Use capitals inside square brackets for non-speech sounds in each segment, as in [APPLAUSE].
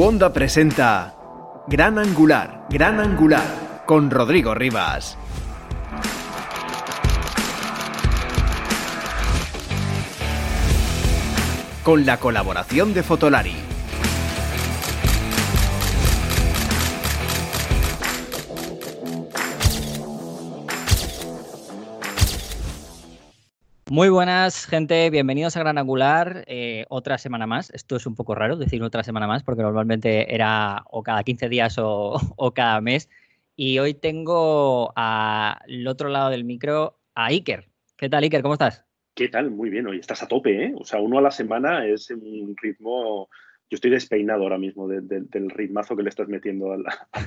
Cuonda presenta Gran Angular, Gran Angular, con Rodrigo Rivas. Con la colaboración de Fotolari. Muy buenas, gente. Bienvenidos a Gran Angular. Eh, otra semana más. Esto es un poco raro decir otra semana más porque normalmente era o cada 15 días o, [LAUGHS] o cada mes. Y hoy tengo al otro lado del micro a Iker. ¿Qué tal, Iker? ¿Cómo estás? ¿Qué tal? Muy bien. Hoy estás a tope, ¿eh? O sea, uno a la semana es un ritmo yo estoy despeinado ahora mismo del ritmazo que le estás metiendo [LAUGHS] al,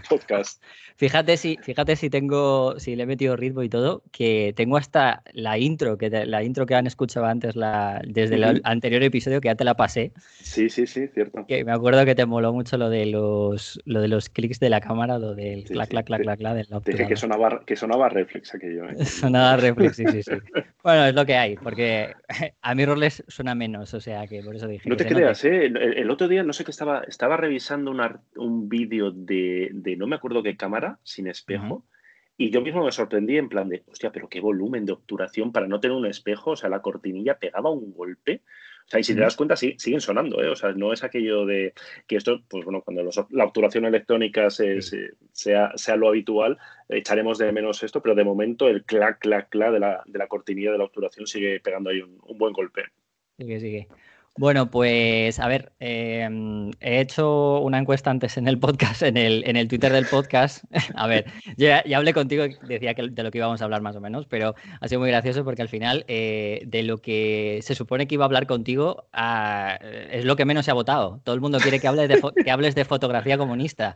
podcast. Fíjate si, fíjate si tengo, si le he metido ritmo y todo, que tengo hasta la intro, que la intro que han escuchado antes la, desde el anterior episodio, que ya te la pasé. Sí, sí, sí, cierto. Que me acuerdo que te moló mucho lo de los, lo de los clics de la cámara, lo del clac, clac, clac, clac, clac, del Dije que sonaba, que sonaba reflex aquello. ¿eh? [LAUGHS] sonaba reflex, sí, sí, sí. bueno, es lo que hay, porque [LAUGHS] a mí roles suena menos, o sea que por eso dije. No te creas, ¿eh? el otro día no sé qué estaba, estaba revisando un vídeo de, no me acuerdo qué cámara, sin espejo, y yo mismo me sorprendí en plan de, hostia, pero qué volumen de obturación para no tener un espejo, o sea, la cortinilla pegaba un golpe. O sea, y si te das cuenta, sí, siguen sonando, ¿eh? O sea, no es aquello de que esto, pues bueno, cuando la obturación electrónica sea, sea lo habitual, echaremos de menos esto, pero de momento el clac, clac, clac de la, de la cortinilla de la obturación sigue pegando ahí un, un buen golpe. Sigue, sigue. Bueno, pues a ver, em, he hecho una encuesta antes en el podcast, en el, en el Twitter del podcast. [LAUGHS] a ver, ya, hablé contigo, decía que de lo que íbamos a hablar más o menos, pero ha sido muy gracioso porque al final eh, de lo que se supone que iba a hablar contigo ah, es lo que menos se ha votado. Todo el mundo quiere que hables de, que hables de fotografía comunista.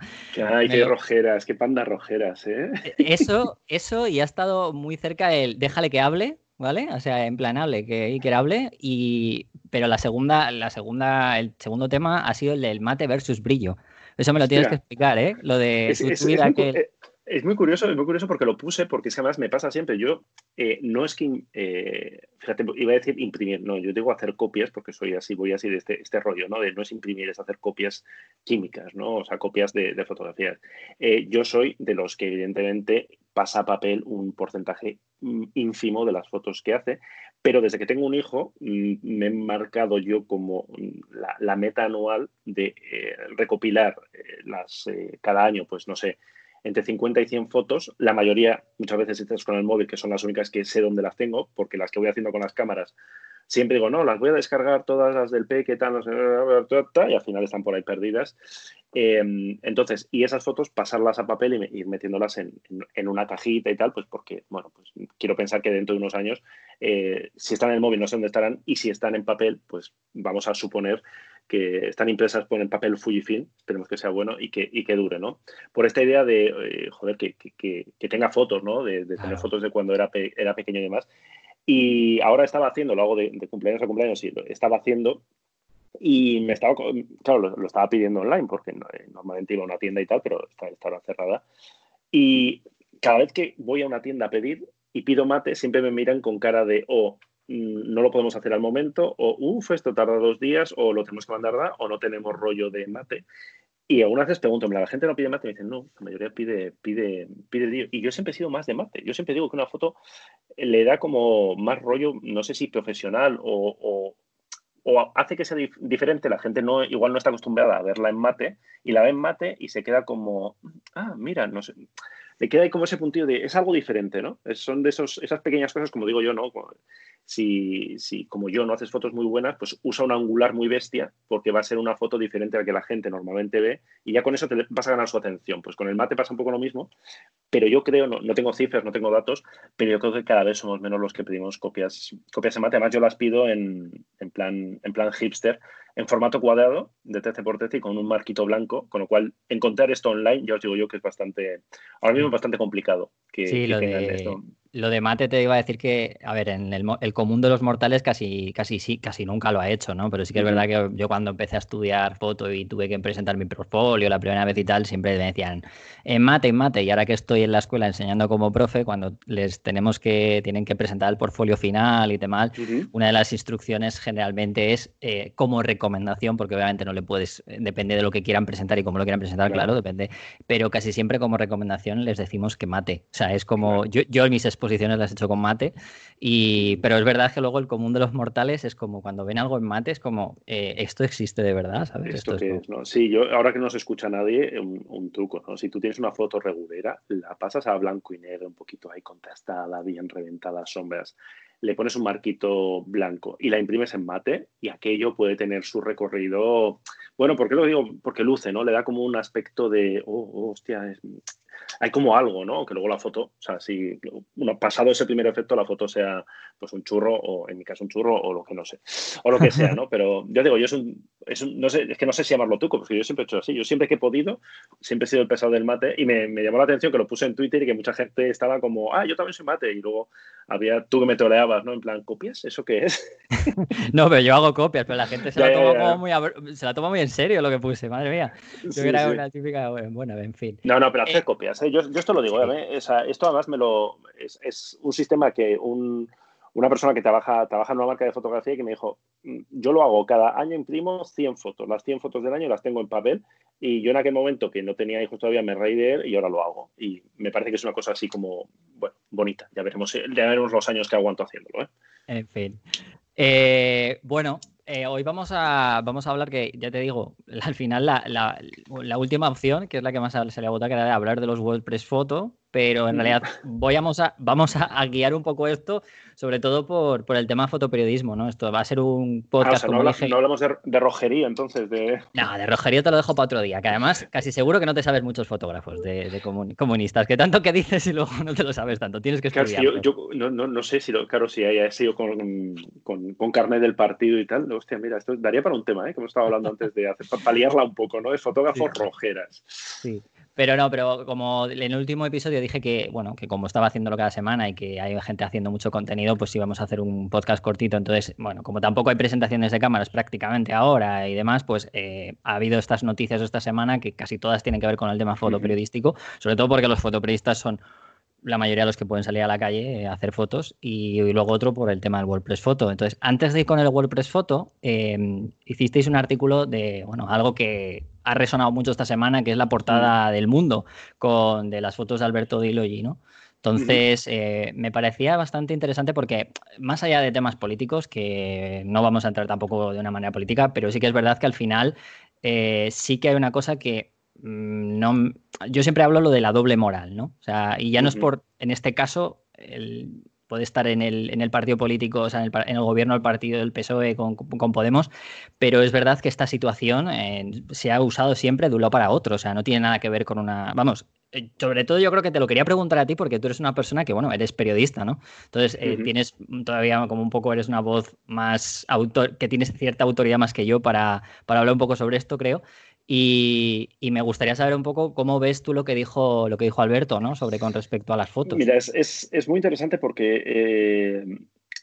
Ay, qué rojeras, qué panda rojeras, ¿eh? Eso, eso, y ha estado muy cerca el déjale que hable, ¿vale? O sea, en plan hable, que Iker hable, y, pero la segunda, la segunda, el segundo tema ha sido el del mate versus brillo. Eso me lo tienes que explicar, ¿eh? Lo de es, es, muy, curioso, es muy curioso porque lo puse, porque es que además me pasa siempre. Yo eh, no es que, eh, fíjate, iba a decir imprimir, no, yo digo hacer copias porque soy así, voy así de este, este rollo, ¿no? De no es imprimir, es hacer copias químicas, ¿no? O sea, copias de, de fotografías. Eh, yo soy de los que evidentemente pasa a papel un porcentaje mm, ínfimo de las fotos que hace, pero desde que tengo un hijo, mm, me he marcado yo como mm, la, meta anual de eh, recopilar eh, las, eh, cada año, pues no sé, entre 50 y 100 fotos. La mayoría, muchas veces estás con el móvil, que son las únicas que sé dónde las tengo, porque las que voy haciendo con las cámaras, siempre digo, no, las voy a descargar todas las del P, que tal, y al final están por ahí perdidas. Em, entonces, y esas fotos pasarlas a papel y ir metiéndolas en, una cajita y tal, pues porque, bueno, pues quiero pensar que dentro de unos años, eh, si están en el móvil no sé dónde estarán, y si están en papel, pues vamos a suponer que están impresas por el papel Fujifilm, esperemos que sea bueno y que, y que dure, ¿no? Por esta idea de, eh, joder, que, que, tenga fotos, ¿no? De, tener fotos de cuando era, era pequeño y demás. Y ahora estaba haciendo, lo hago de, cumpleaños a cumpleaños, sí, estaba haciendo y me estaba, claro, lo, estaba pidiendo online porque eh, normalmente iba a una tienda y tal, pero está, cerrada. Y cada vez que voy a una tienda a pedir y pido mate, siempre me miran con cara de, o mm, no lo podemos hacer al momento, o uff, esto tarda dos días, o lo tenemos que mandar, o no tenemos rollo de mate. Y algunas veces pregunto, ¿la gente no pide mate? Me dicen, no, la mayoría pide, pide, pide Y yo siempre he sido más de mate. Yo siempre digo que una foto le da como más rollo, no sé si profesional o, o hace que sea diferente, la gente no, igual no está acostumbrada a verla en mate y la ve en mate y se queda como, ah, mira, no sé, le queda ahí como ese puntillo de, es algo diferente, ¿no? son de esos, esas pequeñas cosas, como digo yo, ¿no? Si, si, como yo no haces fotos muy buenas, pues usa un angular muy bestia porque va a ser una foto diferente a la que la gente normalmente ve y ya con eso te vas a ganar su atención. Pues con el mate pasa un poco lo mismo, pero yo creo, no, no tengo cifras, no tengo datos, pero yo creo que cada vez somos menos los que pedimos copias, copias en mate. Además, yo las pido en, en plan, en plan hipster, en formato cuadrado de 13 por 13 y con un marquito blanco, con lo cual encontrar esto online, ya os digo yo que es bastante, ahora mismo es bastante complicado que, sí, lo de, lo de mate te iba a decir que, a ver, en el, común de los mortales casi, casi sí, casi nunca lo ha hecho, ¿no? Pero sí que es verdad que yo cuando empecé a estudiar foto y tuve que presentar mi portfolio la primera vez y tal, siempre me decían, en mate, mate. Y ahora que estoy en la escuela enseñando como profe, cuando les tenemos que, tienen que presentar el portfolio final y demás, una de las instrucciones generalmente es eh, como recomendación, porque obviamente no le puedes, depende de lo que quieran presentar y cómo lo quieran presentar, claro, depende. Pero casi siempre como recomendación les decimos que mate. O sea, es como, yo, yo en mis exposiciones las he hecho con mate, y, pero es verdad que luego el común de los mortales es como cuando ven algo en mate, es como, eh, esto existe de verdad, ¿sabes? ¿Esto, es, ¿no? Sí, yo ahora que no se escucha nadie, un, truco, ¿no? Si tú tienes una foto regulera, la pasas a blanco y negro, un poquito ahí contrastada, bien reventadas sombras le pones un marquito blanco y la imprimes en mate y aquello puede tener su recorrido. Bueno, ¿por qué lo digo? Porque luce, ¿no? Le da como un aspecto de, oh, oh hostia, es, hay como algo, ¿no? Que luego la foto, o sea, si pasado ese primer efecto, la foto sea pues un churro, o en mi caso un churro, o lo que no sé, o lo que sea, ¿no? [LAUGHS] Pero yo digo, yo es un, es no sé, es que no sé si llamarlo tuco, porque yo siempre he hecho así. Yo siempre que he podido, siempre he sido el pesado del mate, y me, llamó la atención que lo puse en Twitter y que mucha gente estaba como, ah, yo también soy mate, y luego había tú que me toleabas, ¿no? En plan, ¿copias? ¿Eso qué es? [LAUGHS] no, pero yo hago copias, pero la gente se, la, toma muy se la toma muy en serio lo que puse, madre mía. Yo era una típica, bueno, en fin. No, no, pero hacer eh, copias, ¿eh? yo, esto lo digo, ¿eh? esto además me lo, es, un sistema que una persona que trabaja, trabaja en una marca de fotografía y que me dijo, mm, yo lo hago, cada año imprimo 100 fotos, las 100 fotos del año las tengo en papel y yo en aquel momento que no tenía hijos todavía me reí de él y ahora lo hago. Y me parece que es una cosa así como, bueno, bonita. Ya veremos, ya veremos los años que aguanto haciéndolo. ¿eh? En fin. bueno, eh, hoy vamos a, vamos a hablar que, ya te digo, al final la, la, última opción, que es la que más se le ha votado, que era hablar de los WordPress Photo, pero en realidad voy a, vamos a, guiar un poco esto, sobre todo por, el tema fotoperiodismo, ¿no? Esto va a ser un ah, podcast como no, no, hablamos de, rojería, entonces. De... No, de rojería te lo dejo para otro día, que además casi seguro que no te sabes muchos fotógrafos de, comunistas, que tanto que dices y luego [LAUGHS] no te lo sabes tanto, tienes que estudiar. yo, no, sé si, lo, claro, si haya sido con, con, carnet del partido y tal, hostia, mira, esto daría para un tema, ¿eh? que hemos estado hablando antes de hacer, para paliarla un poco, ¿no? De fotógrafos rojeras. Sí. Pero no, pero como en el último episodio dije que, bueno, que como estaba haciéndolo cada semana y que hay gente haciendo mucho contenido, pues íbamos a hacer un podcast cortito. Entonces, bueno, como tampoco hay presentaciones de cámaras prácticamente ahora y demás, pues eh, ha habido estas noticias esta semana que casi todas tienen que ver con el tema fotoperiodístico, sobre todo porque los fotoperiodistas son la mayoría de los que pueden salir a la calle a hacer fotos y, luego otro por el tema del WordPress Photo. Entonces, antes de ir con el WordPress Photo, em, hicisteis un artículo de, bueno, algo que ha resonado mucho esta semana, que es la portada mm. del mundo con de las fotos de Alberto Di ¿no? Entonces, eh, me parecía bastante interesante porque, más allá de temas políticos, que no vamos a entrar tampoco de una manera política, pero sí que es verdad que al final eh, sí que hay una cosa que Mm, no, yo siempre hablo lo de la doble moral, ¿no? O sea, y ya no es por, en este caso, el, puede estar en el, en el partido político, o sea, en el, gobierno del partido del PSOE con, Podemos, pero es verdad que esta situación eh, se ha usado siempre de un lado para otro, o sea, no tiene nada que ver con una, vamos, eh, sobre todo yo creo que te lo quería preguntar a ti porque tú eres una persona que, bueno, eres periodista, ¿no? Entonces, eh, tienes todavía como un poco, eres una voz más autor, que tienes cierta autoridad más que yo para, para hablar un poco sobre esto, creo. Y, me gustaría saber un poco cómo ves tú lo que dijo, lo que dijo Alberto, ¿no? Sobre con respecto a las fotos. Mira, es, muy interesante porque, eh,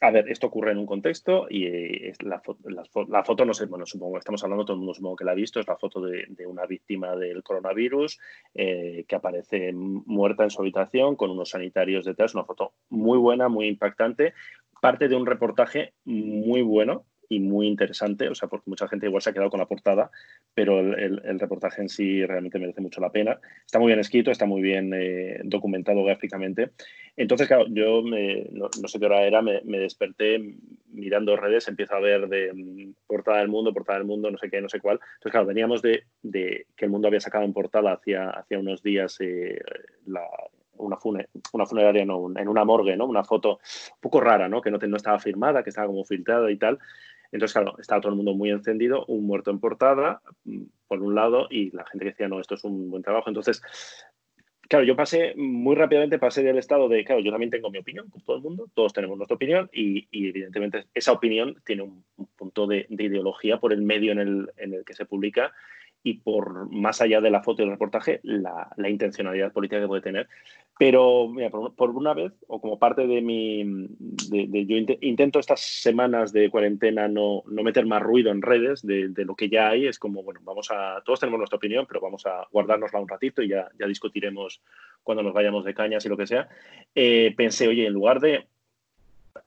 a ver, esto ocurre en un contexto y eh, la, foto, no sé, bueno, supongo que estamos hablando, todo el mundo supongo que la ha visto, es la foto de, una víctima del coronavirus eh, que aparece muerta en su habitación con unos sanitarios detrás, una foto muy buena, muy impactante, parte de un reportaje muy bueno y muy interesante, o sea, porque mucha gente igual se ha quedado con la portada, pero el, reportaje en sí realmente merece mucho la pena. Está muy bien escrito, está muy bien eh, documentado gráficamente. Entonces, claro, yo no, sé qué hora era, me, desperté mirando redes, empiezo a ver de mm, portada del mundo, portada del mundo, no sé qué, no sé cuál. Entonces, claro, veníamos de, que el mundo había sacado en portada hacía, hacía unos días eh, una, una funeraria, no, en una morgue, ¿no? Una foto un poco rara, ¿no? Que no, no estaba firmada, que estaba como filtrada y tal. Entonces, claro, estaba todo el mundo muy encendido, un muerto en portada, mm, por un lado, y la gente que decía, no, esto es un buen trabajo. Entonces, claro, yo pasé muy rápidamente, pasé del estado de, claro, yo también tengo mi opinión, con todo el mundo, todos tenemos nuestra opinión, y, evidentemente esa opinión tiene un, punto de, ideología por el medio en el, en el que se publica y por más allá de la foto y el reportaje, la, intencionalidad política que puede tener. Pero, mira, por, una vez, o como parte de mi. De, yo intento estas semanas de cuarentena no, no meter más ruido en redes de, lo que ya hay. Es como, bueno, vamos a. Todos tenemos nuestra opinión, pero vamos a guardárnosla un ratito y ya, ya discutiremos cuando nos vayamos de cañas y lo que sea. Eh, pensé, oye, en lugar de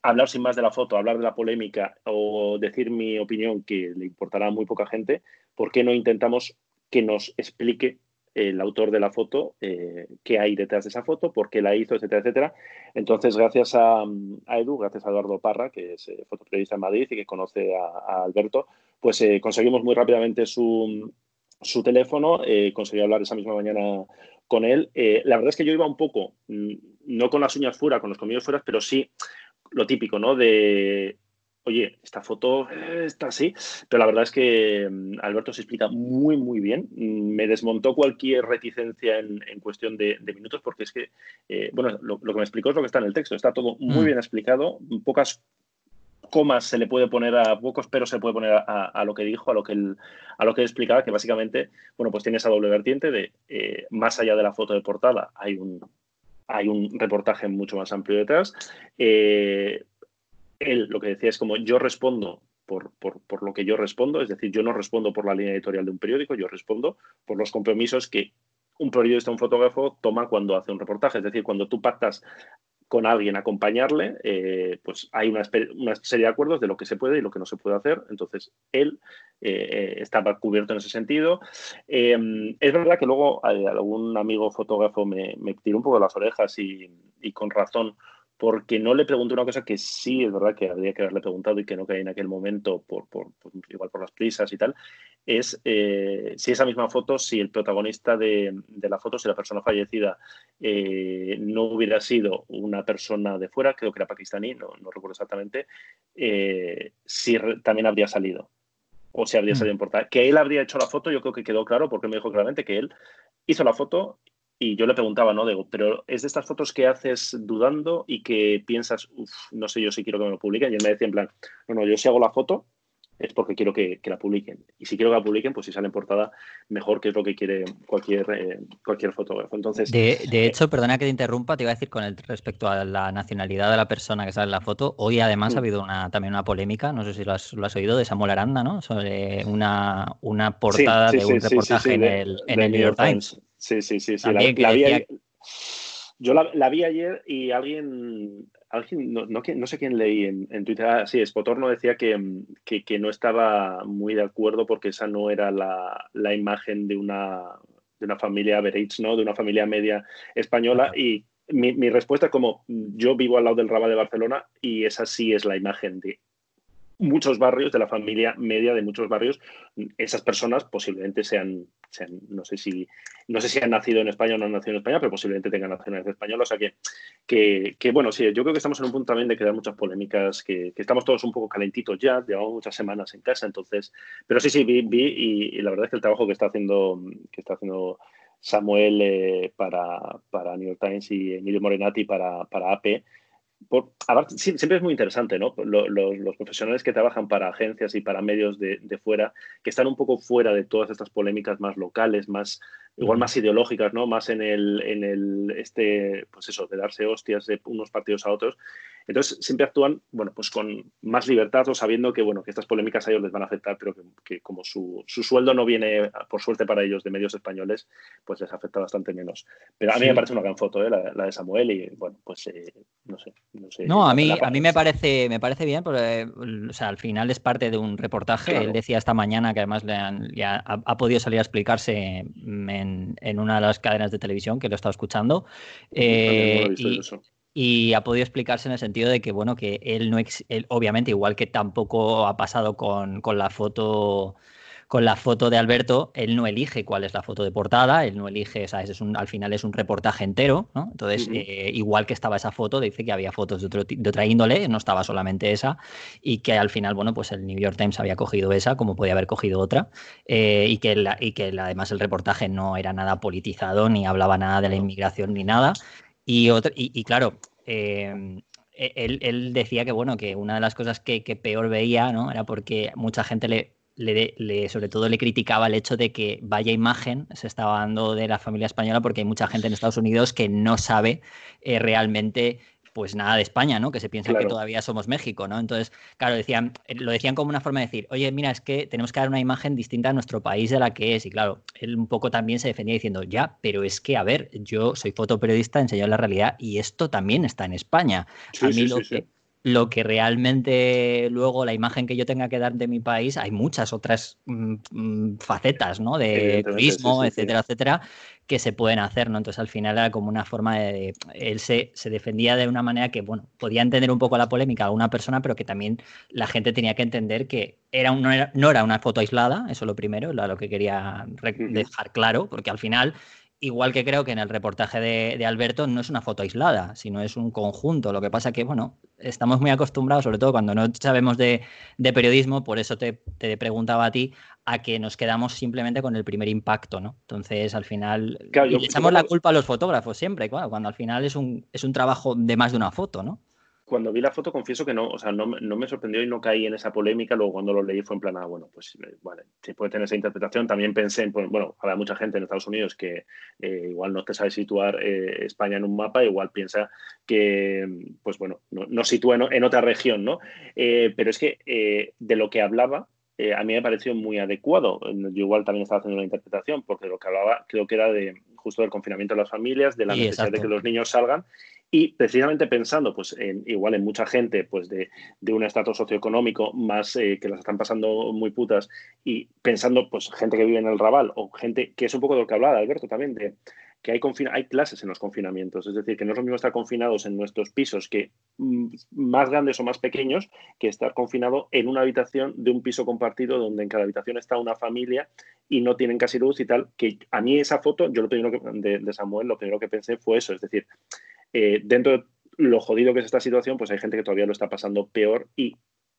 hablar sin más de la foto, hablar de la polémica o decir mi opinión que le importará a muy poca gente, ¿por qué no intentamos que nos explique el autor de la foto eh, qué hay detrás de esa foto, por qué la hizo, etcétera, etcétera? Entonces, gracias a, Edu, gracias a Eduardo Parra, que es eh, fotoperiodista en Madrid y que conoce a, Alberto, pues eh, conseguimos muy rápidamente su, su teléfono, conseguí hablar esa misma mañana con él. la verdad es que yo iba un poco, mm, no con las uñas fuera, con los comillos fuera, pero sí lo típico, ¿no? De, oye, esta foto está así, pero la verdad es que mm, Alberto se explica muy, muy bien. Mm, me desmontó cualquier reticencia en, cuestión de, minutos, porque es que, eh, bueno, lo, que me explicó es lo que está en el texto. Está todo muy mm. bien explicado, pocas comas se le puede poner a pocos pero se le puede poner a, lo que dijo, a lo que él, a lo que explicaba, que básicamente, bueno, pues tiene esa doble vertiente de eh, más allá de la foto de portada hay un, hay un reportaje mucho más amplio detrás. Eh, él lo que decía es como yo respondo por, lo que yo respondo, es decir, yo no respondo por la línea editorial de un periódico, yo respondo por los compromisos que un periodista, un fotógrafo toma cuando hace un reportaje. Es decir, cuando tú pactas con alguien acompañarle, eh, pues hay una, serie de acuerdos de lo que se puede y lo que no se puede hacer. Entonces, él eh, estaba cubierto en ese sentido. Em, es verdad que luego algún amigo fotógrafo me, tiró un poco las orejas y con razón porque no le pregunté una cosa que sí es verdad que habría que haberle preguntado y que no caí en aquel momento, por, igual por las prisas y tal, es eh, si esa misma foto, si el protagonista de, la foto, si la persona fallecida eh, no hubiera sido una persona de fuera, creo que era pakistaní, no, recuerdo exactamente, eh, si también habría salido o si habría mm. salido en portada. Que él habría hecho la foto, yo creo que quedó claro porque me dijo claramente que él hizo la foto y yo le preguntaba, ¿no? Digo, pero es de estas fotos que haces dudando y que piensas, uff, no sé yo si quiero que me lo publiquen. Y él me decía en plan, no, no, yo si hago la foto es porque quiero que, la publiquen. Y si quiero que la publiquen, pues si sale en portada, mejor que es lo que quiere cualquier, eh, cualquier fotógrafo. Entonces, de, de eh, hecho, perdona que te interrumpa, te iba a decir con el respecto a la nacionalidad de la persona que sale en la foto. Hoy además ha mm. habido una, también una polémica, no sé si lo has, lo has, oído, de Samuel Aranda, ¿no? Sobre una, una portada de un reportaje en, el, en el New York Times. Sí, sí, sí. sí. yo la, vi ayer y alguien, alguien no, no, sé quién leí en, Twitter, ah, sí, Spotorno decía que, que, no estaba muy de acuerdo porque esa no era la, la imagen de una, de una familia average, ¿no? De una familia media española y mi, mi, respuesta es como yo vivo al lado del Rabat de Barcelona y esa sí es la imagen de muchos barrios, de la familia media de muchos barrios, esas personas posiblemente sean, sean, no sé si no sé si han nacido en España o no han nacido en España, pero posiblemente tengan nacionalidad española. O sea que, que, bueno, sí, yo creo que estamos en un punto también de crear muchas polémicas, que, estamos todos un poco calentitos ya, llevamos muchas semanas en casa, entonces, pero sí, sí, vi, vi y, la verdad es que el trabajo que está haciendo, que está haciendo Samuel eh, para, para New York Times y Emilio Morenati para, para AP, siempre es muy interesante, ¿no? Los, profesionales que trabajan para agencias y para medios de, fuera, que están un poco fuera de todas estas polémicas más locales, más igual más ideológicas, ¿no? Más en el, en el este, pues eso, de darse hostias de unos partidos a otros. Entonces, siempre actúan, bueno, pues con más libertad o sabiendo que, bueno, que estas polémicas a ellos les van a afectar, pero que, como su, sueldo no viene, por suerte para ellos, de medios españoles, pues les afecta bastante menos. Pero a mí me parece una gran foto, ¿eh? la, de Samuel, y bueno, pues eh, no sé. No, sé, no a mí, a mí me parece, me parece bien, porque o sea, al final es parte de un reportaje. Él decía esta mañana que además le han, ya ha, podido salir a explicarse en, en, una de las cadenas de televisión que lo he estado escuchando. Eh, y, y ha podido explicarse en el sentido de que, bueno, que él no, él, obviamente, igual que tampoco ha pasado con, con, la foto con la foto de Alberto, él no elige cuál es la foto de portada, él no elige, ¿sabes? Es un, al final es un reportaje entero, ¿no? Entonces, eh, igual que estaba esa foto, dice que había fotos de, otro, de, otra índole, no estaba solamente esa, y que al final, bueno, pues el New York Times había cogido esa, como podía haber cogido otra, eh, y que, y que además el reportaje no era nada politizado, ni hablaba nada de la inmigración, ni nada. Y, y, claro, em, e, él, decía que bueno, que una de las cosas que, peor veía, ¿no? Era porque mucha gente le, le, sobre todo le criticaba el hecho de que vaya imagen se estaba dando de la familia española porque hay mucha gente en Estados Unidos que no sabe eh, realmente pues nada de España, ¿no? Que se piensa que todavía somos México, ¿no? Entonces, claro, decían, eh, lo decían como una forma de decir, oye, mira, es que tenemos que dar una imagen distinta a nuestro país de la que es. Y claro, él un poco también se defendía diciendo, ya, pero es que, a ver, yo soy fotoperiodista, enseño la realidad y esto también está en España. a mí lo que lo que realmente luego la imagen que yo tenga que dar de mi país, hay muchas otras mm, mm, facetas, ¿no? De turismo, etcétera, etcétera, que se pueden hacer, ¿no? Entonces al final era como una forma de... Él se, se, defendía de una manera que, bueno, podía entender un poco la polémica a una persona, pero que también la gente tenía que entender que era no, era, no era una foto aislada, eso es lo primero, lo que quería dejar claro, porque al final Igual que creo que en el reportaje de, Alberto no es una foto aislada, sino es un conjunto. Lo que pasa que, bueno, estamos muy acostumbrados, sobre todo cuando no sabemos de, periodismo, por eso te, preguntaba a ti, a que nos quedamos simplemente con el primer impacto, ¿no? Entonces, al final, le echamos la culpa a los fotógrafos siempre, cuando al final es un, es un trabajo de más de una foto, ¿no? Cuando vi la foto, confieso que no, o sea, no, me sorprendió y no caí en esa polémica. Luego, cuando lo leí, fue en plan, ah, bueno, pues eh, vale, se puede tener esa interpretación. También pensé, en, pues, bueno, habrá mucha gente en Estados Unidos que eh, igual no te sabe situar eh, España en un mapa, igual piensa que, pues bueno, no, sitúa en, otra región, ¿no? pero es que de lo que hablaba, a mí me pareció muy adecuado. Yo igual también estaba haciendo una interpretación, porque lo que hablaba creo que era de justo del confinamiento de las familias, de la necesidad de que los niños salgan y precisamente pensando, pues, en, igual en mucha gente, pues, de, un estatus socioeconómico más eh, que las están pasando muy putas, y pensando, pues, gente que vive en el Raval, o gente, que es un poco de lo que hablaba Alberto también, de que hay, clases en los confinamientos, es decir, que no es lo mismo estar confinados en nuestros pisos que mm, más grandes o más pequeños que estar confinado en una habitación de un piso compartido donde en cada habitación está una familia y no tienen casi luz y tal, que a mí esa foto, yo lo primero de Samuel, lo primero que pensé fue eso, es decir, eh, dentro de lo jodido que es esta situación, pues hay gente que todavía lo está pasando peor y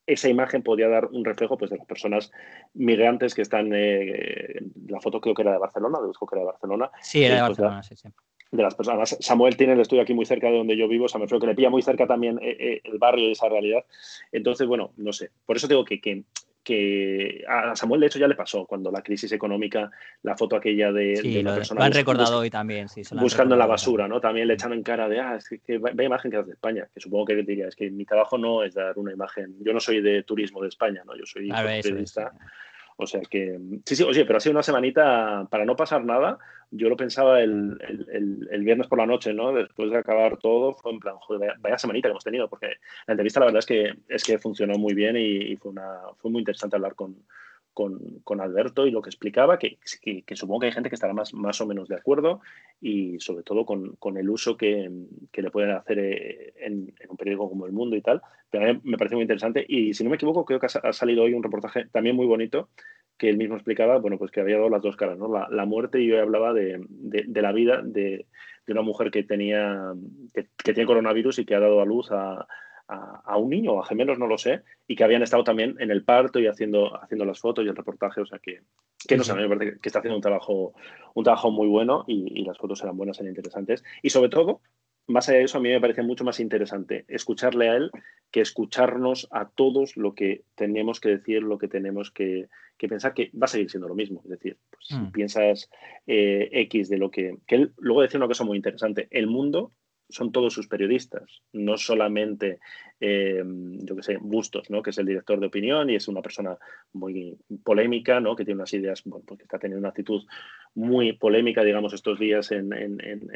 esa imagen podría dar un reflejo pues, de las personas migrantes que están. Eh, la foto creo que era de Barcelona, busco que era de Barcelona. Sí, era de Barcelona, sí, sí. De las personas. Samuel tiene el estudio aquí muy cerca de donde yo vivo, o sea, me creo que le pilla muy cerca también eh, el barrio y esa realidad. Entonces, bueno, no sé. Por eso digo que, que que a Samuel de hecho ya le pasó cuando la crisis económica, la foto aquella de, sí, lo, han recordado hoy también, sí. buscando en la basura, ¿no? También le echan en cara de, ah, es que, vaya imagen que das de España, que supongo que diría, es que mi trabajo no es dar una imagen, yo no soy de turismo de España, ¿no? Yo soy periodista. O sea que, sí, sí, oye, pero ha sido una semanita para no pasar nada. Yo lo pensaba el, viernes por la noche, ¿no? Después de acabar todo, fue en plan, joder, vaya, semanita que hemos tenido, porque la entrevista la verdad es que, es que funcionó muy bien y, fue, una, fue muy interesante hablar con, con, Alberto y lo que explicaba, que, que, supongo que hay gente que estará más, más o menos de acuerdo y sobre todo con, con el uso que, que, le pueden hacer eh, en, un periódico como El Mundo y tal. Pero a mí me parece muy interesante y si no me equivoco creo que ha, salido hoy un reportaje también muy bonito que él mismo explicaba, bueno, pues que había dado las dos caras. La, muerte y yo hablaba de, la vida de, una mujer que tenía, que, que tiene coronavirus y que ha dado a luz a, un niño a gemelos, no lo sé, y que habían estado también en el parto y haciendo, haciendo las fotos y el reportaje, o sea que, que no sé, me parece que está haciendo un trabajo, un trabajo muy bueno y, las fotos eran buenas, eran interesantes. Y sobre todo, más allá de eso, a mí me parece mucho más interesante escucharle a él que escucharnos a todos lo que tenemos que decir, lo que tenemos que, pensar, que va a seguir siendo lo mismo. Es decir, pues, si mm. piensas eh, X de lo que, que él luego decía una cosa muy interesante, el mundo son todos sus periodistas, no solamente, eh, yo que sé, Bustos, ¿no? que es el director de opinión y es una persona muy polémica, ¿no? que tiene unas ideas, bueno, porque está teniendo una actitud muy polémica, digamos, estos días en,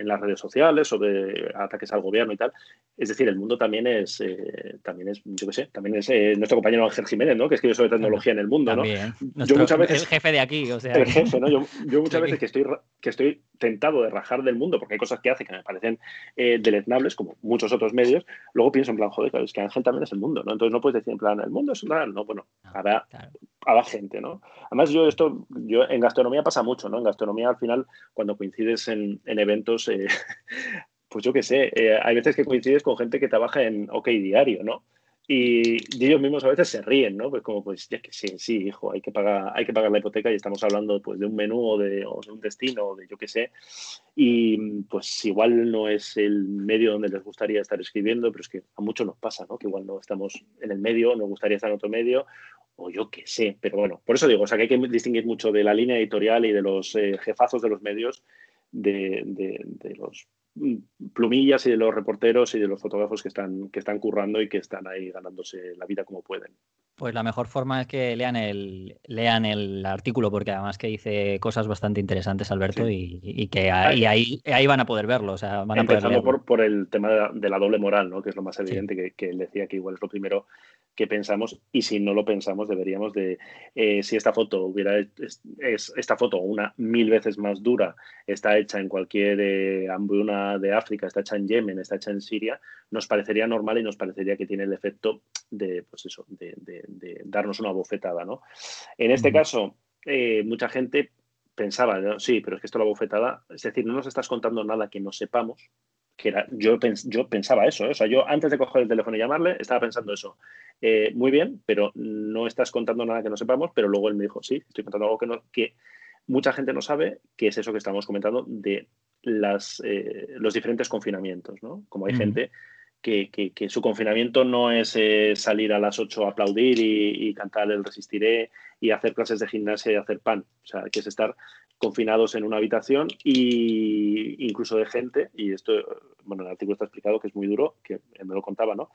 las redes sociales sobre ataques al gobierno y tal. Es decir, el mundo también es, eh, también es yo qué sé, también es eh, nuestro compañero Ángel Jiménez, ¿no? que escribe sobre tecnología en el mundo. ¿no? yo muchas veces, el jefe de aquí, o sea. El jefe, ¿no? Yo, muchas veces que estoy, que estoy tentado de rajar del mundo porque hay cosas que hace que me parecen eh, deleznables, como muchos otros medios, luego pienso en plan, joder, es que Ángel también es el mundo, ¿no? Entonces no puedes decir en plan, el mundo es un no, bueno, habrá, habrá gente, ¿no? Además, yo esto, yo en gastronomía pasa mucho, ¿no? En gastronomía al final, cuando coincides en, eventos, eh, [LAUGHS] pues yo qué sé, eh, hay veces que coincides con gente que trabaja en OK Diario, ¿no? Y, ellos mismos a veces se ríen, ¿no? Pues como, pues ya que sí, sí, hijo, hay que pagar, hay que pagar la hipoteca y estamos hablando pues de un menú o de, o de un destino o de yo qué sé. Y pues igual no es el medio donde les gustaría estar escribiendo, pero es que a muchos nos pasa, ¿no? Que igual no estamos en el medio, nos gustaría estar en otro medio o yo qué sé, pero bueno, por eso digo, o sea que hay que distinguir mucho de la línea editorial y de los eh, jefazos de los medios, de, de, los plumillas y de los reporteros y de los fotógrafos que están, que están currando y que están ahí ganándose la vida como pueden. Pues la mejor forma es que lean el, lean el artículo, porque además que dice cosas bastante interesantes, Alberto, y, que ahí, ahí, van a poder verlo. O sea, van a Empezando por, por, el tema de la, doble moral, ¿no? que es lo más evidente, que, que, él decía que igual es lo primero que pensamos y si no lo pensamos deberíamos de eh, si esta foto hubiera es, esta foto una mil veces más dura está hecha en cualquier eh, hambruna de África está hecha en Yemen está hecha en Siria nos parecería normal y nos parecería que tiene el efecto de pues eso de, darnos una bofetada no en este caso eh, mucha gente pensaba sí pero es que esto la bofetada es decir no nos estás contando nada que no sepamos que era, yo, yo pensaba eso, ¿eh? o sea, yo antes de coger el teléfono y llamarle estaba pensando eso. Eh, muy bien, pero no estás contando nada que no sepamos, pero luego él me dijo, sí, estoy contando algo que, no, que mucha gente no sabe, que es eso que estamos comentando de las, eh, los diferentes confinamientos, ¿no? Como hay gente que, que, su confinamiento no es salir a las 8 a aplaudir y, y, cantar el resistiré y hacer clases de gimnasia y hacer pan, o sea, que es estar confinados en una habitación e incluso de gente, y esto, bueno, el artículo está explicado que es muy duro, que me lo contaba, ¿no?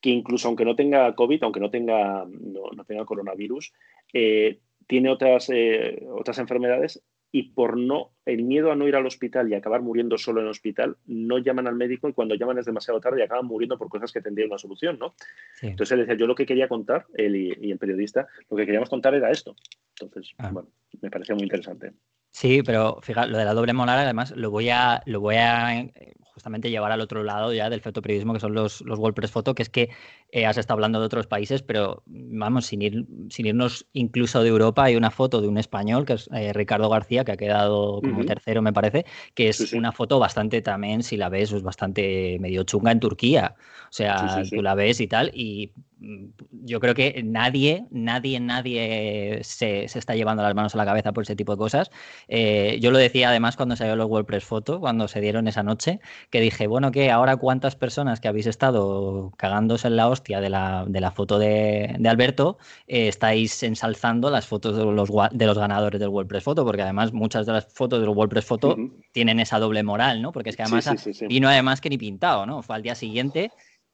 Que incluso aunque no tenga COVID, aunque no tenga, no, tenga coronavirus, eh, tiene otras, eh, otras enfermedades y por no, el miedo a no ir al hospital y acabar muriendo solo en el hospital, no llaman al médico y cuando llaman es demasiado tarde y acaban muriendo por cosas que tendrían una solución, ¿no? Entonces él decía, yo lo que quería contar, él y, el periodista, lo que queríamos contar era esto. Entonces, ah. bueno, me parecía muy interesante. Sí, pero fíjate, lo de la doble moral, además, lo voy a, lo voy a eh, justamente llevar al otro lado ya del fotoperiodismo, que son los, los WordPress Photo, que es que eh, has estado hablando de otros países, pero vamos, sin, ir, sin irnos incluso de Europa, hay una foto de un español, que es eh, Ricardo García, que ha quedado como tercero, me parece, que es una foto bastante también, si la ves, es bastante medio chunga en Turquía. O sea, tú la ves y tal, y yo creo que nadie, nadie, nadie se, se, está llevando las manos a la cabeza por ese tipo de cosas. Eh, yo lo decía además cuando salió los WordPress Photo, cuando se dieron esa noche, que dije, bueno, que ahora cuántas personas que habéis estado cagándose en la hostia de la, de la foto de, de Alberto, eh, estáis ensalzando las fotos de los, de los ganadores del WordPress Photo, porque además muchas de las fotos del WordPress Photo tienen esa doble moral, ¿no? Porque es que además vino además que ni pintado, ¿no? Fue al día siguiente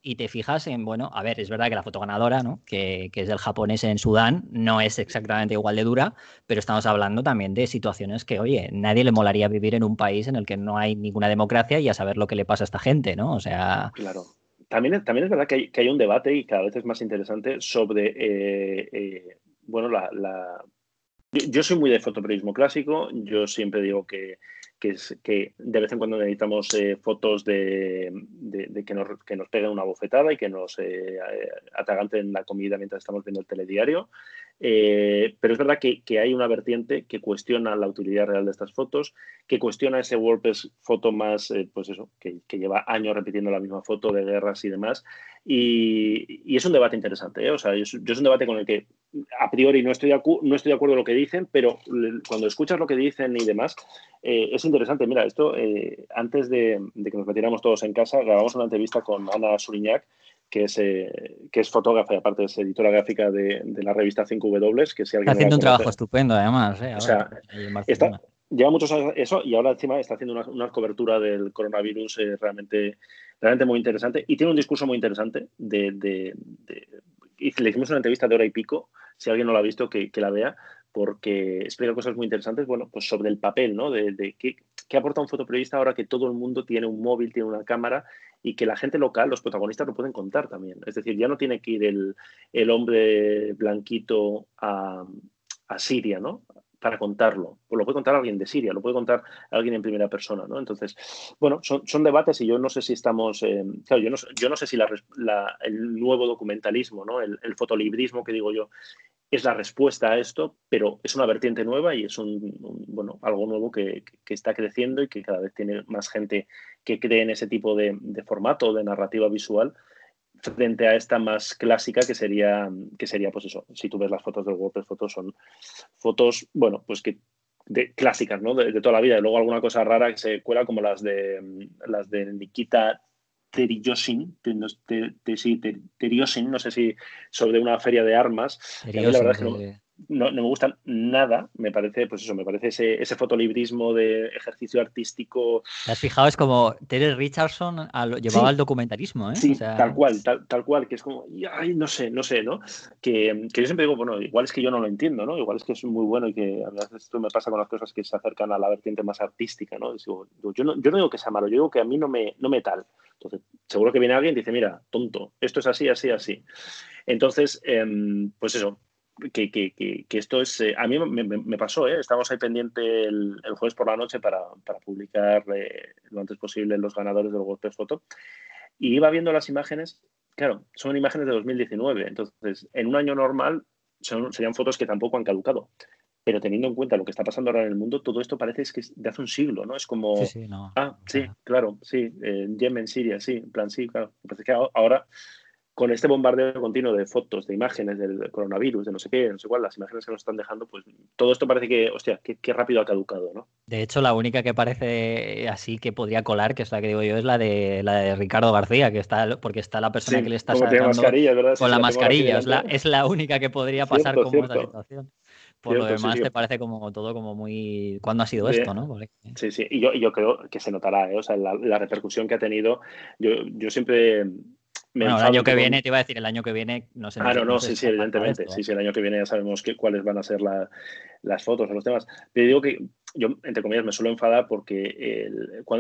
y te fijas en, bueno, a ver, es verdad que la foto ganadora, ¿no? que, que, es del japonés en Sudán, no es exactamente igual de dura, pero estamos hablando también de situaciones que, oye, nadie le molaría vivir en un país en el que no hay ninguna democracia y a saber lo que le pasa a esta gente, ¿no? O sea... Claro. También, también es verdad que hay, que hay un debate y cada vez es más interesante sobre, eh, eh, bueno, la, la... Yo soy muy de fotoperiodismo clásico, yo siempre digo que que, de vez en cuando necesitamos eh, fotos de, que, nos, que, nos, peguen una bofetada y que nos eh, la comida mientras estamos viendo el telediario. Eh, pero es verdad que, que, hay una vertiente que cuestiona la utilidad real de estas fotos, que cuestiona ese WordPress foto más, eh, pues eso, que, lleva años repitiendo la misma foto de guerras y demás. Y, es un debate interesante. O sea, yo, es un debate con el que a priori no estoy, de no estoy de acuerdo con lo que dicen, pero cuando escuchas lo que dicen y demás, eh, es interesante. Mira, esto, eh, antes de, que nos metiéramos todos en casa, grabamos una entrevista con Ana Suriñac, que es, eh, que es fotógrafa y aparte es editora gráfica de, la revista 5W. Que si está haciendo un trabajo estupendo, además. o sea, lleva muchos años eso y ahora encima está haciendo una, cobertura del coronavirus realmente, realmente muy interesante y tiene un discurso muy interesante de, de, le hicimos una entrevista de hora y pico, si alguien no la ha visto, que, la vea, porque explica cosas muy interesantes, bueno, pues sobre el papel, ¿no? De, qué, aporta un fotoperiodista ahora que todo el mundo tiene un móvil, tiene una cámara y que la gente local, los protagonistas, lo pueden contar también. Es decir, ya no tiene que ir el, hombre blanquito a Siria, ¿no? Para contarlo. Pues lo puede contar alguien de Siria, lo puede contar alguien en primera persona, ¿no? Entonces, bueno, son, debates y yo no sé si estamos, eh, claro, yo no, yo no sé si el nuevo documentalismo, ¿no? El, fotolibrismo que digo yo, es la respuesta a esto, pero es una vertiente nueva y es un, bueno, algo nuevo que, está creciendo y que cada vez tiene más gente que cree en ese tipo de, de formato, de narrativa visual frente a esta más clásica que sería, que sería pues eso, si tú ves las fotos del WordPress fotos son fotos, bueno, pues que de, clásicas, ¿no? De, toda la vida. Y luego alguna cosa rara que se cuela como las de las de Nikita Teriosin, no sé si sobre una feria de armas. la verdad es que no, no, me gustan nada, me parece, pues eso, me parece ese, ese fotolibrismo de ejercicio artístico. ¿Te has fijado? Es como Terry Richardson llevaba al documentarismo, ¿eh? Sí, tal cual, tal, tal, cual, que es como, ay, no sé, no sé, ¿no? Que, que, yo siempre digo, bueno, igual es que yo no lo entiendo, ¿no? Igual es que es muy bueno y que a veces esto me pasa con las cosas que se acercan a la vertiente más artística, ¿no? yo, no yo no digo que sea malo, yo digo que a mí no me, no me tal. Entonces, seguro que viene alguien y dice, mira, tonto, esto es así, así, así. Entonces, em, pues eso, que, que, que, esto es. Eh, a mí me, pasó, ¿eh? Estamos ahí pendiente el, jueves por la noche para, para publicar eh, lo antes posible los ganadores del WordPress Photo. Y iba viendo las imágenes, claro, son imágenes de 2019. Entonces, en un año normal son, serían fotos que tampoco han caducado. Pero teniendo en cuenta lo que está pasando ahora en el mundo, todo esto parece que es de hace un siglo, ¿no? Es como. Sí, sí, no. Ah, sí, claro, sí. En Yemen, Siria, sí. En plan, sí, claro. Parece que ahora con este bombardeo continuo de fotos, de imágenes del coronavirus, de no sé qué, no sé cuál, las imágenes que nos están dejando, pues todo esto parece que, hostia, qué, rápido ha caducado, ¿no? De hecho, la única que parece así que podría colar, que es la que digo yo, es la de la de Ricardo García, que está, porque está la persona que le está sacando con la mascarilla, es la, es la, única que podría pasar como esta situación. Por lo demás, te parece como todo como muy. ¿Cuándo ha sido esto, no? Sí, sí. Y yo, yo creo que se notará, ¿eh? O sea, la, la repercusión que ha tenido. Yo, yo siempre bueno, el año que viene, te iba a decir, el año que viene no sé. Ah, no, no, sí, sí, evidentemente. Sí, sí, el año que viene ya sabemos que, cuáles van a ser las fotos o los temas. Pero digo que yo, entre comillas, me suelo enfadar porque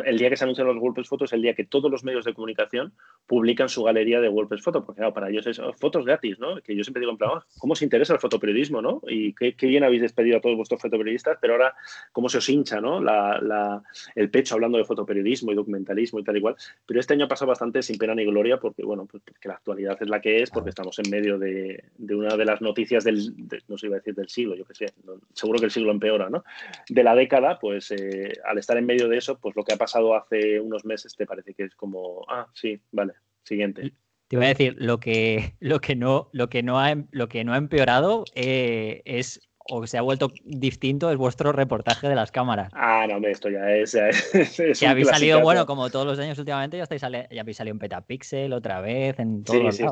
el, día que se anuncian los WordPress Fotos es el día que todos los medios de comunicación publican su galería de WordPress Fotos, porque para ellos es oh, fotos gratis, ¿no? Que yo siempre digo en plan, oh, ¿cómo os interesa el fotoperiodismo, no? Y qué, bien habéis despedido a todos vuestros fotoperiodistas, pero ahora, ¿cómo se os hincha, no? La, el pecho hablando de fotoperiodismo y documentalismo y tal y cual. Pero este año ha pasado bastante sin pena ni gloria porque, bueno, pues porque la actualidad es la que es, porque estamos en medio de, una de las noticias del, no sé iba a decir del siglo, yo qué sé, seguro que el siglo empeora, ¿no? De la década, pues eh, al estar en medio de eso, pues lo que ha pasado hace unos meses te parece que es como, ah, sí, vale, siguiente. Te iba a decir, lo que, [LAUGHS] lo que, no, lo que, no, ha, lo que no ha empeorado eh, es o se ha vuelto distinto es vuestro reportaje de las cámaras. Ah, no, esto ya es. [LAUGHS] que habéis salido, bueno, como todos los años últimamente, ya, estáis ya habéis salido en Petapixel otra vez, en todo sí, sí,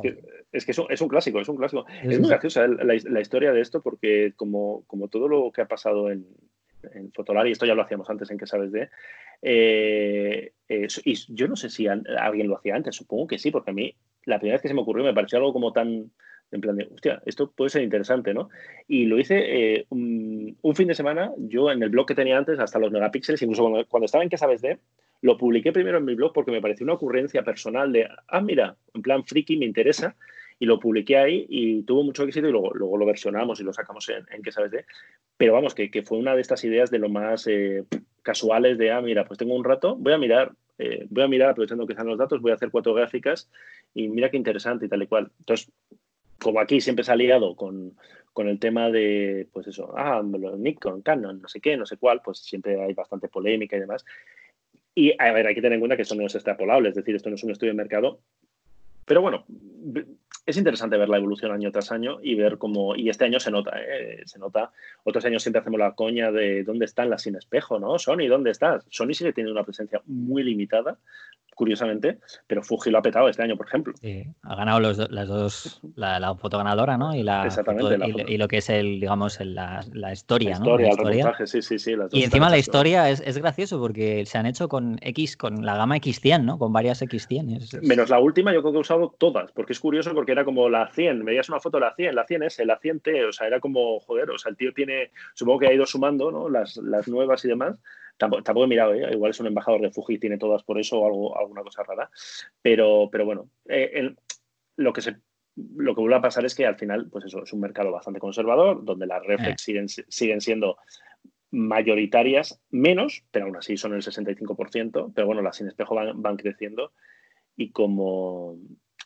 Es que, es, un, clásico, es un clásico. Es, muy graciosa la, la, historia de esto porque como, como todo lo que ha pasado en, en Fotolar, y esto ya lo hacíamos antes en que sabes de. Eh, eh, y yo no sé si alguien lo hacía antes, supongo que sí, porque a mí la primera vez que se me ocurrió me pareció algo como tan. En plan de, hostia, esto puede ser interesante, ¿no? Y lo hice eh, un, fin de semana, yo en el blog que tenía antes, hasta los megapíxeles, incluso cuando, cuando estaba en que sabes de, lo publiqué primero en mi blog porque me pareció una ocurrencia personal de, ah, mira, en plan friki, me interesa y lo publiqué ahí y tuvo mucho éxito y luego, luego lo versionamos y lo sacamos en, en ¿Qué sabes de? Pero vamos, que, que, fue una de estas ideas de lo más eh, casuales de, ah, mira, pues tengo un rato, voy a mirar, eh, voy a mirar aprovechando que están los datos, voy a hacer cuatro gráficas y mira qué interesante y tal y cual. Entonces, como aquí siempre se ha liado con, con el tema de, pues eso, ah, Nikon, Canon, no sé qué, no sé cuál, pues siempre hay bastante polémica y demás. Y a ver, hay que tener en cuenta que esto no es extrapolable, es decir, esto no es un estudio de mercado. Pero bueno, es interesante ver la evolución año tras año y ver cómo, y este año se nota, ¿eh? se nota, otros años siempre hacemos la coña de dónde están las sin espejo, ¿no? Sony, ¿dónde estás? Sony sigue teniendo una presencia muy limitada, curiosamente, pero Fuji lo ha petado este año, por ejemplo. Sí, ha ganado los las dos, la, la, foto ganadora, ¿no? Y, la y, lo que es el, digamos, la, la, historia, ¿no? la historia. sí, sí, sí. y encima la historia es, es, gracioso porque se han hecho con X, con la gama X100, ¿no? Con varias X100. Menos la última, yo creo que he usado todas, porque es curioso porque era como la 100, veías una foto de la 100, la 100S, la 100T, o sea, era como, joder, o sea, el tío tiene, supongo que ha ido sumando, ¿no? Las, las nuevas y demás Tampoco, he mirado, ¿eh? igual es un embajador de Fuji y tiene todas por eso o algo, alguna cosa rara. Pero, pero bueno, eh, lo que se lo que vuelve a pasar es que al final, pues eso, es un mercado bastante conservador, donde las reflex eh. siguen, siguen siendo mayoritarias, menos, pero aún así son el 65%, pero bueno, las sin espejo van, van creciendo y como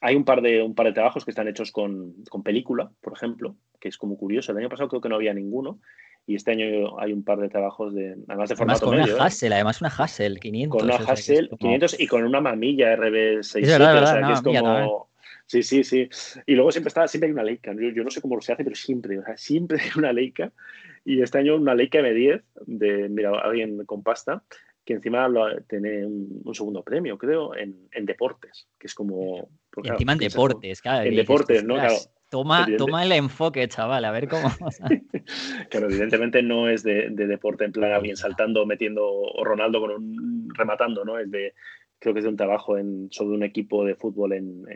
hay un par de un par de trabajos que están hechos con, con, película, por ejemplo, que es como curioso. El año pasado creo que no había ninguno y este año hay un par de trabajos de además de formato además con una Hassel, además una Hassel 500. Con una Hassel 500 y con una mamilla RB67, o sea, que es como Sí, sí, sí. Y luego siempre está, siempre hay una Leica. Yo, no sé cómo se hace, pero siempre, o sea, siempre hay una Leica. Y este año una Leica M10 de, mira, alguien con pasta que encima tiene un, segundo premio, creo, en, deportes, que es como... y encima en deportes, claro. En deportes, ¿no? Claro. Toma, toma el enfoque, chaval, a ver cómo. [LAUGHS] claro, evidentemente no es de, deporte en plan alguien saltando, metiendo, o Ronaldo con un rematando, ¿no? Es de, creo que es de un trabajo en, sobre un equipo de fútbol en,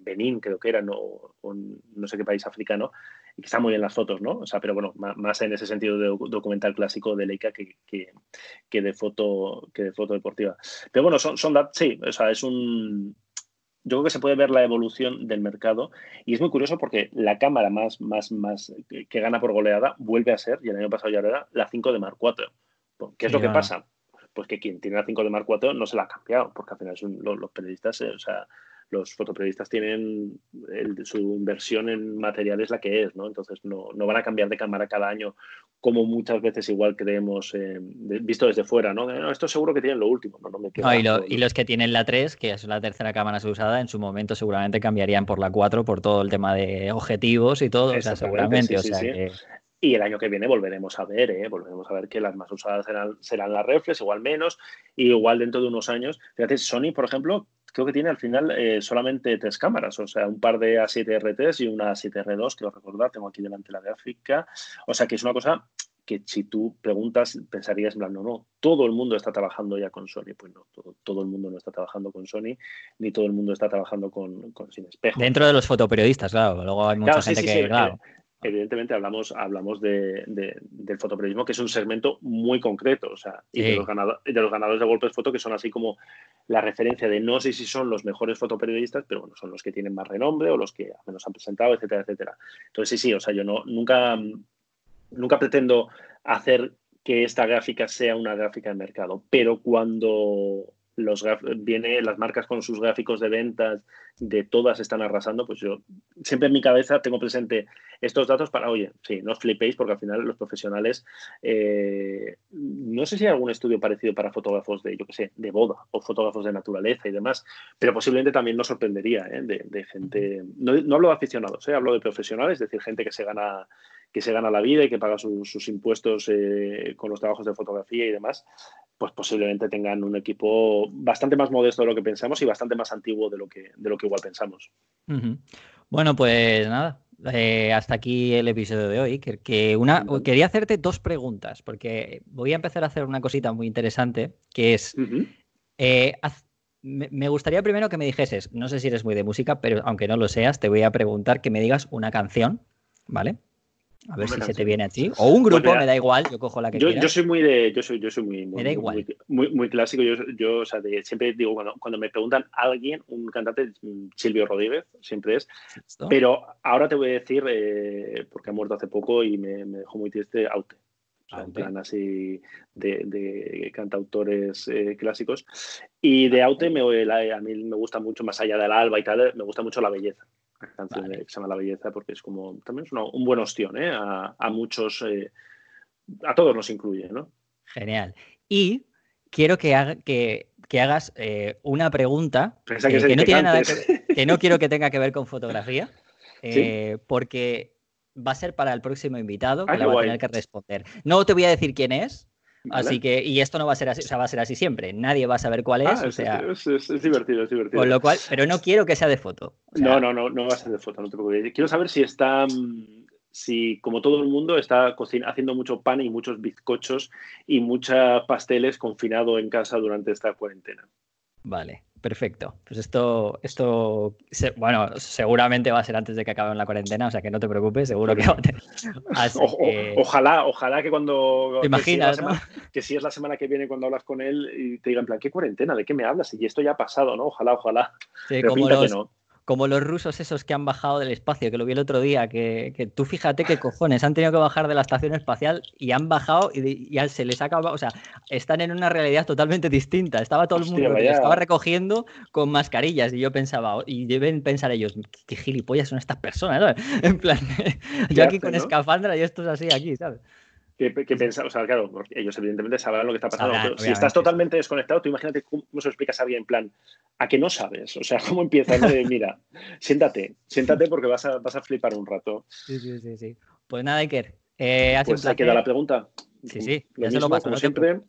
Benín, creo que era, ¿no? O, no sé qué país africano, y que está muy bien las fotos, ¿no? O sea, pero bueno, más, en ese sentido de documental clásico de Leica que, que, de foto que de foto deportiva. Pero bueno, son, son sí, o sea, es un yo creo que se puede ver la evolución del mercado y es muy curioso porque la cámara más, más, más que gana por goleada vuelve a ser, y el año pasado ya era, la 5 de Mark IV. ¿Qué es lo que pasa? Pues que quien tiene la 5 de Mark IV no se la ha cambiado, porque al final son los, periodistas, eh, o sea, los fotoperiodistas tienen su inversión en materiales la que es, ¿no? Entonces no, van a cambiar de cámara cada año como muchas veces igual creemos, eh, visto desde fuera, ¿no? Esto seguro que tienen lo último, ¿no? me y, los que tienen la 3, que es la tercera cámara usada, en su momento seguramente cambiarían por la 4 por todo el tema de objetivos y todo, o sea, seguramente, o sea Y el año que viene volveremos a ver, ¿eh? volveremos a ver que las más usadas serán, serán las reflex, igual menos, y igual dentro de unos años. Fíjate, Sony, por ejemplo, creo que tiene al final eh, solamente tres cámaras, o sea, un par de A7R3 y una A7R2, que lo recordar, tengo aquí delante la gráfica. O sea, que es una cosa que si tú preguntas, pensarías en plan, no, no, todo el mundo está trabajando ya con Sony. Pues no, todo, todo el mundo no está trabajando con Sony, ni todo el mundo está trabajando con, con Sin Espejo. Dentro de los fotoperiodistas, claro, luego hay mucha gente que, claro. Eh, evidentemente hablamos, hablamos de, del fotoperiodismo, que es un segmento muy concreto, o sea, y de, los ganadores, de los ganadores de golpes foto, que son así como la referencia de no sé si son los mejores fotoperiodistas, pero bueno, son los que tienen más renombre o los que menos han presentado, etcétera, etcétera. Entonces, sí, sí, o sea, yo no, nunca, nunca pretendo hacer que esta gráfica sea una gráfica de mercado, pero cuando los viene las marcas con sus gráficos de ventas de todas están arrasando, pues yo siempre en mi cabeza tengo presente estos datos para, oye, sí, no os flipéis porque al final los profesionales, eh, no sé si hay algún estudio parecido para fotógrafos de, yo qué sé, de boda o fotógrafos de naturaleza y demás, pero posiblemente también nos sorprendería ¿eh? de, gente, no, hablo de aficionados, ¿eh? hablo de profesionales, es decir, gente que se gana que se gana la vida y que paga sus impuestos con los trabajos de fotografía y demás, pues posiblemente tengan un equipo bastante más modesto de lo que pensamos y bastante más antiguo de lo que, de lo que igual pensamos. Bueno, pues nada, eh, hasta aquí el episodio de hoy. Que, una, quería hacerte dos preguntas, porque voy a empezar a hacer una cosita muy interesante, que es, eh, me gustaría primero que me dijeses, no sé si eres muy de música, pero aunque no lo seas, te voy a preguntar que me digas una canción, ¿vale? A ver si se te viene a ti. O un grupo, me da igual, yo cojo la que yo, quieras. Yo soy muy de, yo soy, yo soy muy, muy, muy, clásico. Yo, yo o sea, siempre digo, cuando, cuando me preguntan a alguien, un cantante, mm, Silvio Rodríguez, siempre es. Pero ahora te voy a decir, eh, porque ha muerto hace poco y me, me dejó muy triste, Aute. Sea, en plan así de, de cantautores eh, clásicos. Y de Aute me, a mí me gusta mucho, más allá del alba y tal, me gusta mucho la belleza la canción de, que se llama La Belleza, porque es como, también es un buen ostión, ¿eh? A, a muchos, eh, a todos nos incluye, ¿no? Genial. Y quiero que, haga, que, que hagas eh, una pregunta que, que, no tiene nada que, que, no [LAUGHS] quiero que tenga que ver con fotografía, porque va a ser para el próximo invitado que la va a tener que responder. No te voy a decir quién es, Así que, y esto no va a ser así, o sea, va a ser así siempre. Nadie va a saber cuál es. Ah, o sea, es, es, divertido, es divertido. Con lo cual, pero no quiero que sea de foto. no, no, no, no va a ser de foto, no te preocupes. Quiero saber si está, mm, si como todo el mundo está haciendo mucho pan y muchos bizcochos y muchos pasteles confinado en casa durante esta cuarentena. Vale. Perfecto. Pues esto, esto, bueno, seguramente va a ser antes de que acabe la cuarentena, o sea que no te preocupes, seguro que va a tener. ojalá, ojalá que cuando. ¿Te imaginas? Que si, es la semana que viene cuando hablas con él y te diga en plan, ¿qué cuarentena? ¿De qué me hablas? Y esto ya ha pasado, ¿no? Ojalá, ojalá. Sí, como los, que no como los rusos esos que han bajado del espacio, que lo vi el otro día, que, tú fíjate qué cojones, han tenido que bajar de la estación espacial y han bajado y, ya se les ha acabado, o sea, están en una realidad totalmente distinta. Estaba todo el mundo que estaba recogiendo con mascarillas y yo pensaba, y deben pensar ellos, qué, gilipollas son estas personas, ¿sabes? [LAUGHS] En plan, [LAUGHS] yo aquí con escafandra y esto es así aquí, ¿sabes? Que, pensar, o sea, claro, ellos evidentemente sabrán lo que está pasando. si estás totalmente desconectado, tú imagínate cómo, se lo explicas a alguien en plan, a que no sabes, o sea, cómo empiezas, mira, siéntate, siéntate porque vas a, vas a flipar un rato. Sí, sí, sí, sí. Pues nada, Iker. Eh, pues queda la pregunta. Sí, sí, lo mismo, como siempre.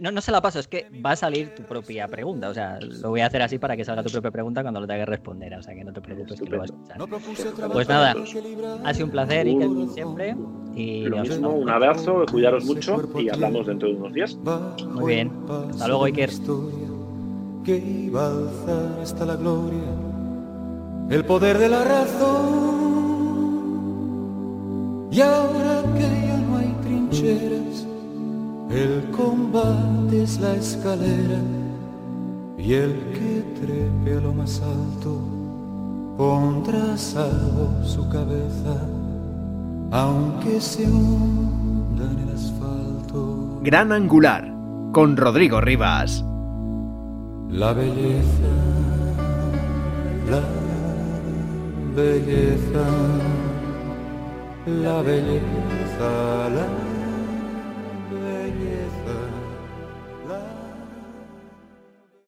No, no se la paso, es que va a salir tu propia pregunta. O sea, lo voy a hacer así para que salga tu propia pregunta cuando lo tenga que responder. O sea, que no te preocupes que lo vas a escuchar. Pues nada, ha sido un placer, y que siempre. Y lo mismo, un abrazo, cuidaros mucho y hablamos dentro de unos días. Muy bien. Hasta luego, Iker. Que iba a alzar hasta la gloria el poder de la razón. Y ahora que ya no hay trincheras el combate es la escalera y el que trepe a lo más alto pondrá salvo su cabeza, aunque se hunda en el asfalto. Gran Angular, con Rodrigo Rivas. La belleza, la belleza, la belleza, la